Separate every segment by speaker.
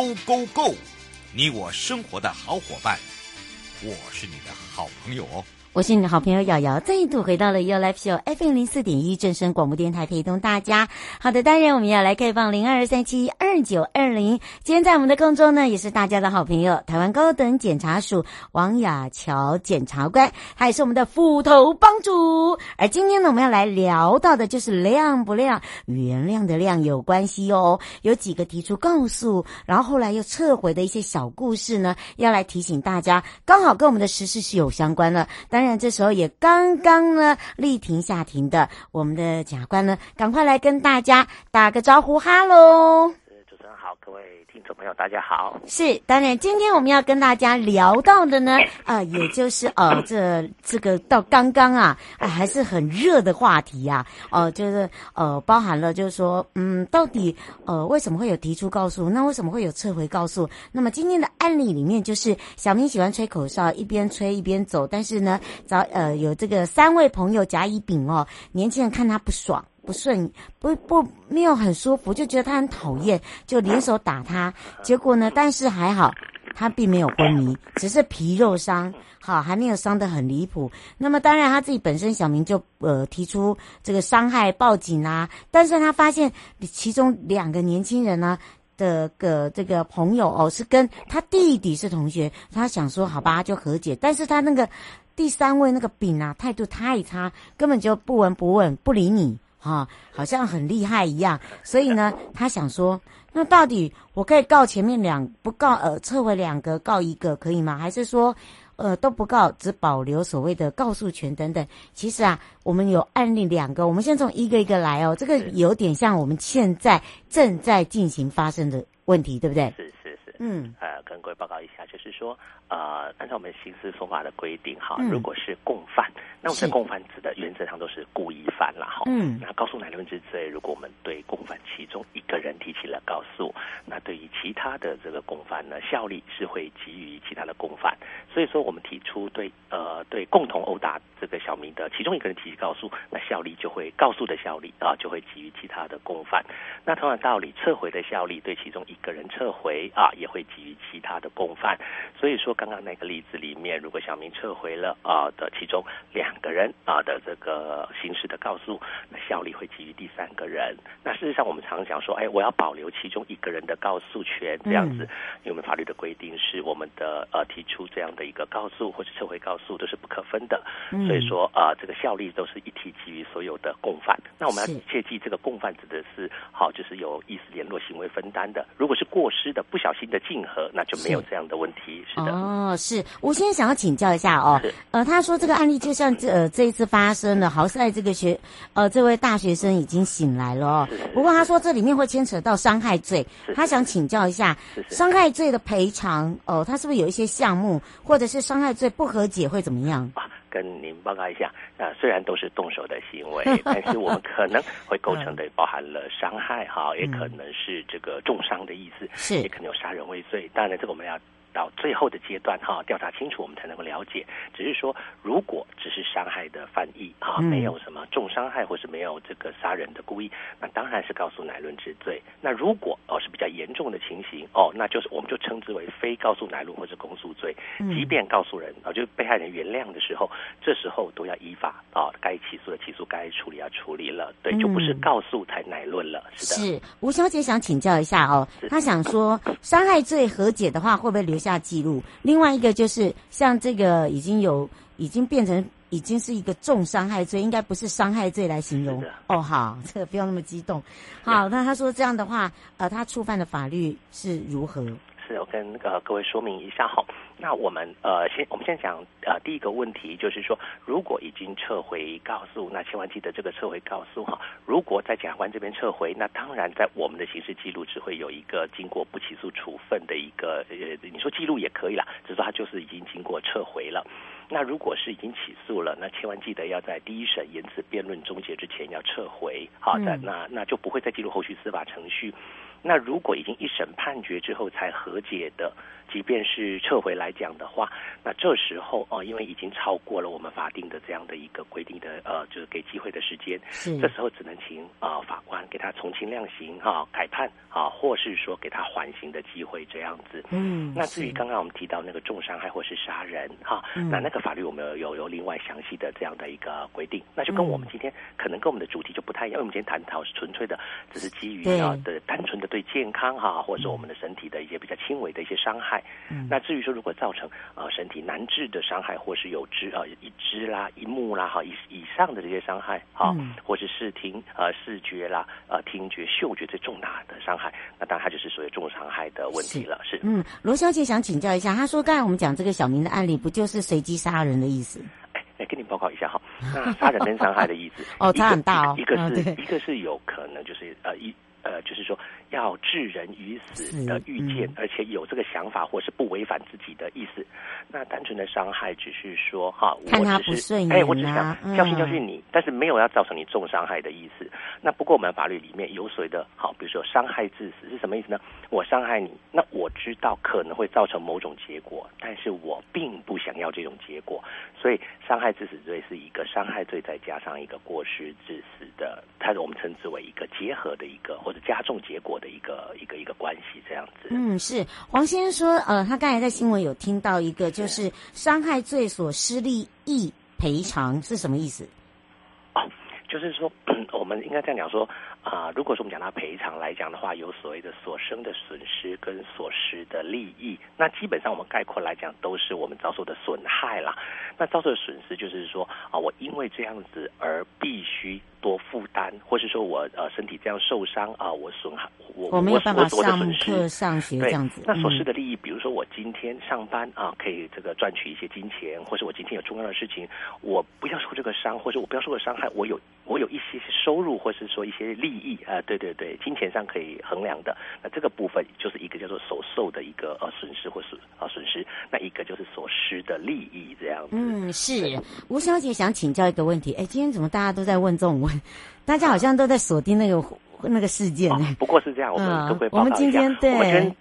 Speaker 1: Go Go Go，你我生活的好伙伴，我是你的好朋友哦。
Speaker 2: 我是你的好朋友瑶瑶，再度回到了 You Live Show FM 零四点一正声广播电台，陪同大家。好的，当然我们要来开放零二三七二二九二零。今天在我们的空中呢，也是大家的好朋友，台湾高等检察署王雅乔检察官，他也是我们的斧头帮主。而今天呢，我们要来聊到的就是亮不亮，原谅的亮有关系哦。有几个提出告诉，然后后来又撤回的一些小故事呢，要来提醒大家，刚好跟我们的时事是有相关的。当然，这时候也刚刚呢，立庭下庭的我们的检察官呢，赶快来跟大家打个招呼，哈喽。
Speaker 3: 各位听众朋友，大家好。
Speaker 2: 是，当然，今天我们要跟大家聊到的呢，啊、呃，也就是呃，这这个到刚刚啊，哎、呃，还是很热的话题呀、啊，哦、呃，就是呃，包含了就是说，嗯，到底呃，为什么会有提出告诉？那为什么会有撤回告诉？那么今天的案例里面，就是小明喜欢吹口哨，一边吹一边走，但是呢，找呃有这个三位朋友甲乙丙哦，年轻人看他不爽。不顺，不不没有很舒服，就觉得他很讨厌，就联手打他。结果呢，但是还好，他并没有昏迷，只是皮肉伤，好，还没有伤得很离谱。那么当然他自己本身小明就呃提出这个伤害报警啊，但是他发现其中两个年轻人呢的个这个朋友哦是跟他弟弟是同学，他想说好吧就和解，但是他那个第三位那个丙啊态度太差，根本就不闻不问不理你。啊，好像很厉害一样，所以呢，他想说，那到底我可以告前面两不告，呃，撤回两个告一个可以吗？还是说，呃，都不告，只保留所谓的告诉权等等？其实啊，我们有案例两个，我们先从一个一个来哦。这个有点像我们现在正在进行发生的问题，对不对？
Speaker 3: 是，
Speaker 2: 嗯，
Speaker 3: 呃，跟各位报告一下，就是说。呃，按照我们刑事诉法的规定，哈，如果是共犯，嗯、那我们的共犯指的原则上都是故意犯了，哈。嗯。那告诉乃论之罪，如果我们对共犯其中一个人提起了告诉，那对于其他的这个共犯呢，效力是会给予其他的共犯。所以说，我们提出对呃对共同殴打这个小明的其中一个人提起告诉，那效力就会告诉的效力啊，就会给予其他的共犯。那同样道理，撤回的效力对其中一个人撤回啊，也会给予其他的共犯。所以说。刚刚那个例子里面，如果小明撤回了啊的其中两个人啊的这个刑事的告诉，那效力会给予第三个人。那事实上，我们常讲说，哎，我要保留其中一个人的告诉权，这样子，因为我们法律的规定是我们的呃提出这样的一个告诉或者撤回告诉都是不可分的。所以说啊，这个效力都是一体给予所有的共犯。那我们要切记，这个共犯指的是好，就是有意思联络行为分担的。如果是过失的、不小心的竞合，那就没有这样的问题。是的。
Speaker 2: 哦，是我现在想要请教一下哦，呃，他说这个案例就像这呃这一次发生的，好在这个学呃这位大学生已经醒来了哦。不过他说这里面会牵扯到伤害罪，他想请教一下伤害罪的赔偿哦，他是不是有一些项目，或者是伤害罪不和解会怎么样？
Speaker 3: 啊，跟您报告一下，啊，虽然都是动手的行为，但是我们可能会构成 的包含了伤害哈，也可能是这个重伤的意思，是也可能有杀人未遂。当然，这个我们要。到最后的阶段哈，调查清楚我们才能够了解。只是说，如果只是伤害的犯意啊，没有什么重伤害或是没有这个杀人的故意，那当然是告诉乃论之罪。那如果哦是比较严重的情形哦，那就是我们就称之为非告诉乃论或是公诉罪。即便告诉人啊，就被害人原谅的时候，这时候都要依法啊，该起诉的起诉，该处理要处理了。对，就不是告诉才乃论了。是的。
Speaker 2: 是吴小姐想请教一下哦，她想说伤害罪和解的话，会不会留下记录，另外一个就是像这个已经有已经变成已经是一个重伤害罪，应该不是伤害罪来形容哦。好，这个不要那么激动。好，那他说这样的话，呃，他触犯的法律是如何？
Speaker 3: 我跟呃各位说明一下哈。那我们呃先我们先讲呃第一个问题，就是说如果已经撤回告诉，那千万记得这个撤回告诉哈。如果在检察官这边撤回，那当然在我们的刑事记录只会有一个经过不起诉处分的一个呃，你说记录也可以啦，只是说它就是已经经过撤回了。那如果是已经起诉了，那千万记得要在第一审言词辩论终结之前要撤回，好的，嗯、那那就不会再进入后续司法程序。那如果已经一审判决之后才和解的，即便是撤回来讲的话，那这时候哦，因为已经超过了我们法定的这样的一个规定的呃，就是给机会的时间，是。这时候只能请啊、呃、法官给他从轻量刑哈、哦、改判啊、哦，或是说给他缓刑的机会这样子。嗯，那至于刚刚我们提到那个重伤害或是杀人哈，哦嗯、那那个法律我们有有有另外详细的这样的一个规定，那就跟我们今天可能跟我们的主题就不太一样，因为我们今天探讨是纯粹的，只是基于啊的单纯的对健康哈，或者是我们的身体的一些比较轻微的一些伤害。嗯、那至于说，如果造成呃身体难治的伤害，或是有肢呃一肢啦、一目啦哈以以上的这些伤害哈，嗯、或是视听呃视觉啦、呃听觉、嗅觉最重大的伤害，那当然它就是属于重伤害的问题了。是，是。
Speaker 2: 嗯，罗小姐想请教一下，她说刚才我们讲这个小明的案例，不就是随机杀人的意思？
Speaker 3: 哎哎，跟你报告一下哈，那杀人跟伤害的意思
Speaker 2: 哦，差很大哦，
Speaker 3: 一个是、哦、一个是有可能就是呃一。呃，就是说要置人于死的预见，嗯、而且有这个想法，或是不违反自己的意思。那单纯的伤害只是说哈，
Speaker 2: 看他不顺眼、啊、
Speaker 3: 哎，我只想教训教训你，嗯、但是没有要造成你重伤害的意思。那不过我们法律里面有所谓的，好，比如说伤害致死是什么意思呢？我伤害你，那我知道可能会造成某种结果，但是我并不想要这种结果，所以伤害致死罪是一个伤害罪，再加上一个过失致死的，它是我们称之为一个结合的一个。或者加重结果的一个一个一个关系，这样子。
Speaker 2: 嗯，是黄先生说，呃，他刚才在新闻有听到一个，就是伤害罪所失利益赔偿是什么意思？
Speaker 3: 哦，就是说，我们应该这样讲说。啊、呃，如果说我们讲到赔偿来讲的话，有所谓的所生的损失跟所失的利益，那基本上我们概括来讲都是我们遭受的损害啦。那遭受的损失就是说啊、呃，我因为这样子而必须多负担，或是说我呃身体这样受伤啊、呃，我损害我
Speaker 2: 我没有办法上课上学这样子。
Speaker 3: 那所失的利益，比如说我今天上班啊、呃，可以这个赚取一些金钱，或是我今天有重要的事情，我不要受这个伤，或者我不要受个伤害，我有我有一些收入，或是说一些利益。啊，对对对，金钱上可以衡量的，那这个部分就是一个叫做所受的一个呃损失或是啊损失，那一个就是所失的利益这样子。
Speaker 2: 嗯，是吴小姐想请教一个问题，哎，今天怎么大家都在问这种问？大家好像都在锁定那个。那个事件、哦，不过
Speaker 3: 是这样，我们都会报道一下。我们今天对，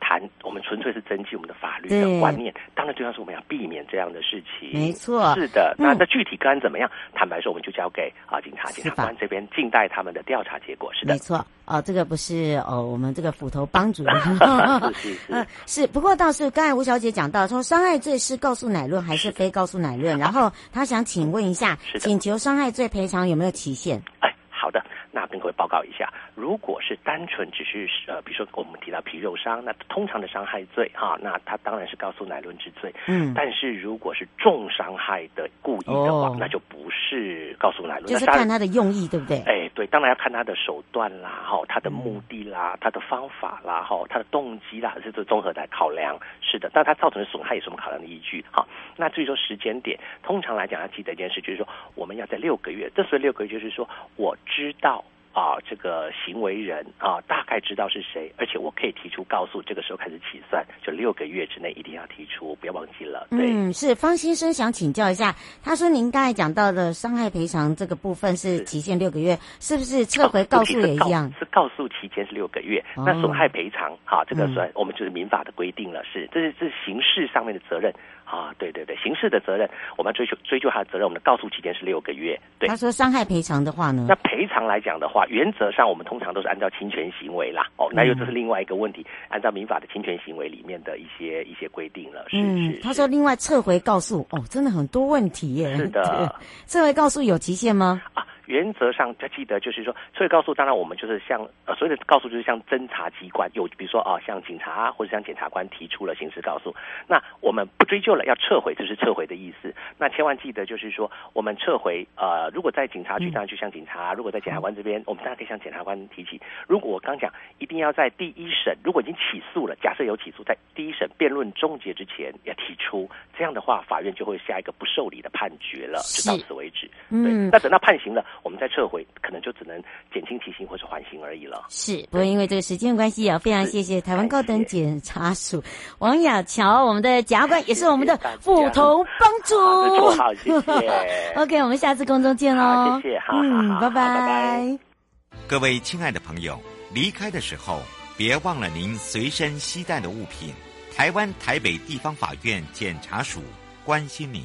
Speaker 3: 纯粹是增进我们的法律的观念。当然，最重要是我们要避免这样的事情。
Speaker 2: 没错，
Speaker 3: 是的。那那具体个案怎么样？嗯、坦白说，我们就交给啊警察、检察官这边静待他们的调查结果。是的，
Speaker 2: 没错。哦，这个不是哦，我们这个斧头帮主任。
Speaker 3: 是是是、
Speaker 2: 呃，是。不过倒是刚才吴小姐讲到说，伤害罪是告诉乃论还是非告诉乃论？然后她想请问一下，请求伤害罪赔偿有没有期限？
Speaker 3: 哎，好的。那跟各位报告一下，如果是单纯只是呃，比如说我们提到皮肉伤，那通常的伤害罪哈、啊，那他当然是告诉乃论之罪。嗯，但是如果是重伤害的故意的话，哦、那就不是告诉乃论。
Speaker 2: 就是看他的用意，对不对？
Speaker 3: 哎，对，当然要看他的手段啦，哈，他的目的啦，他的方法啦，哈，他的动机啦，这是综合来考量。是的，但他造成的损害有什么考量的依据？哈，那至于说时间点，通常来讲要记得一件事，就是说我们要在六个月。这所谓六个月，就是说我知道。啊，这个行为人啊，大概知道是谁，而且我可以提出告诉，这个时候开始起算，就六个月之内一定要提出，不要忘记了。对，
Speaker 2: 嗯，是方先生想请教一下，他说您刚才讲到的伤害赔偿这个部分是期限六个月，是，是不是撤回告诉也一样？
Speaker 3: 是告诉期间是六个月，哦、那损害赔偿，哈，这个算、嗯、我们就是民法的规定了，是，这是这是刑事上面的责任。啊，对对对，刑事的责任，我们要追求追究他的责任，我们的告诉期间是六个月。对，
Speaker 2: 他说伤害赔偿的话呢？
Speaker 3: 那赔偿来讲的话，原则上我们通常都是按照侵权行为啦。哦，那又这是另外一个问题，嗯、按照民法的侵权行为里面的一些一些规定了。是嗯，是
Speaker 2: 他说另外撤回告诉，哦，真的很多问题耶。
Speaker 3: 是的，
Speaker 2: 撤回告诉有期限吗？
Speaker 3: 啊。原则上要记得，就是说，撤回告诉，当然我们就是像呃，所谓的告诉就是像侦查机关有，比如说啊、呃，像警察或者像检察官提出了刑事告诉，那我们不追究了，要撤回，这是撤回的意思。那千万记得，就是说，我们撤回呃，如果在警察局上去向警察，如果在检察官这边，我们当然可以向检察官提起。如果我刚讲，一定要在第一审，如果已经起诉了，假设有起诉，在第一审辩论终结之前要提出，这样的话，法院就会下一个不受理的判决了，就到此为止。嗯，那等到判刑了。我们再撤回，可能就只能减轻其刑或是缓刑而已了。
Speaker 2: 是，不过因为这个时间关系啊，非常谢谢台湾高等检察署王雅乔，我们的检察官，也是我们的斧头帮主。
Speaker 3: 好，谢谢。
Speaker 2: OK，我们下次空中见喽。
Speaker 3: 谢谢，好，
Speaker 2: 嗯，拜拜。
Speaker 1: 各位亲爱的朋友，离开的时候别忘了您随身携带的物品。台湾台北地方法院检察署关心您。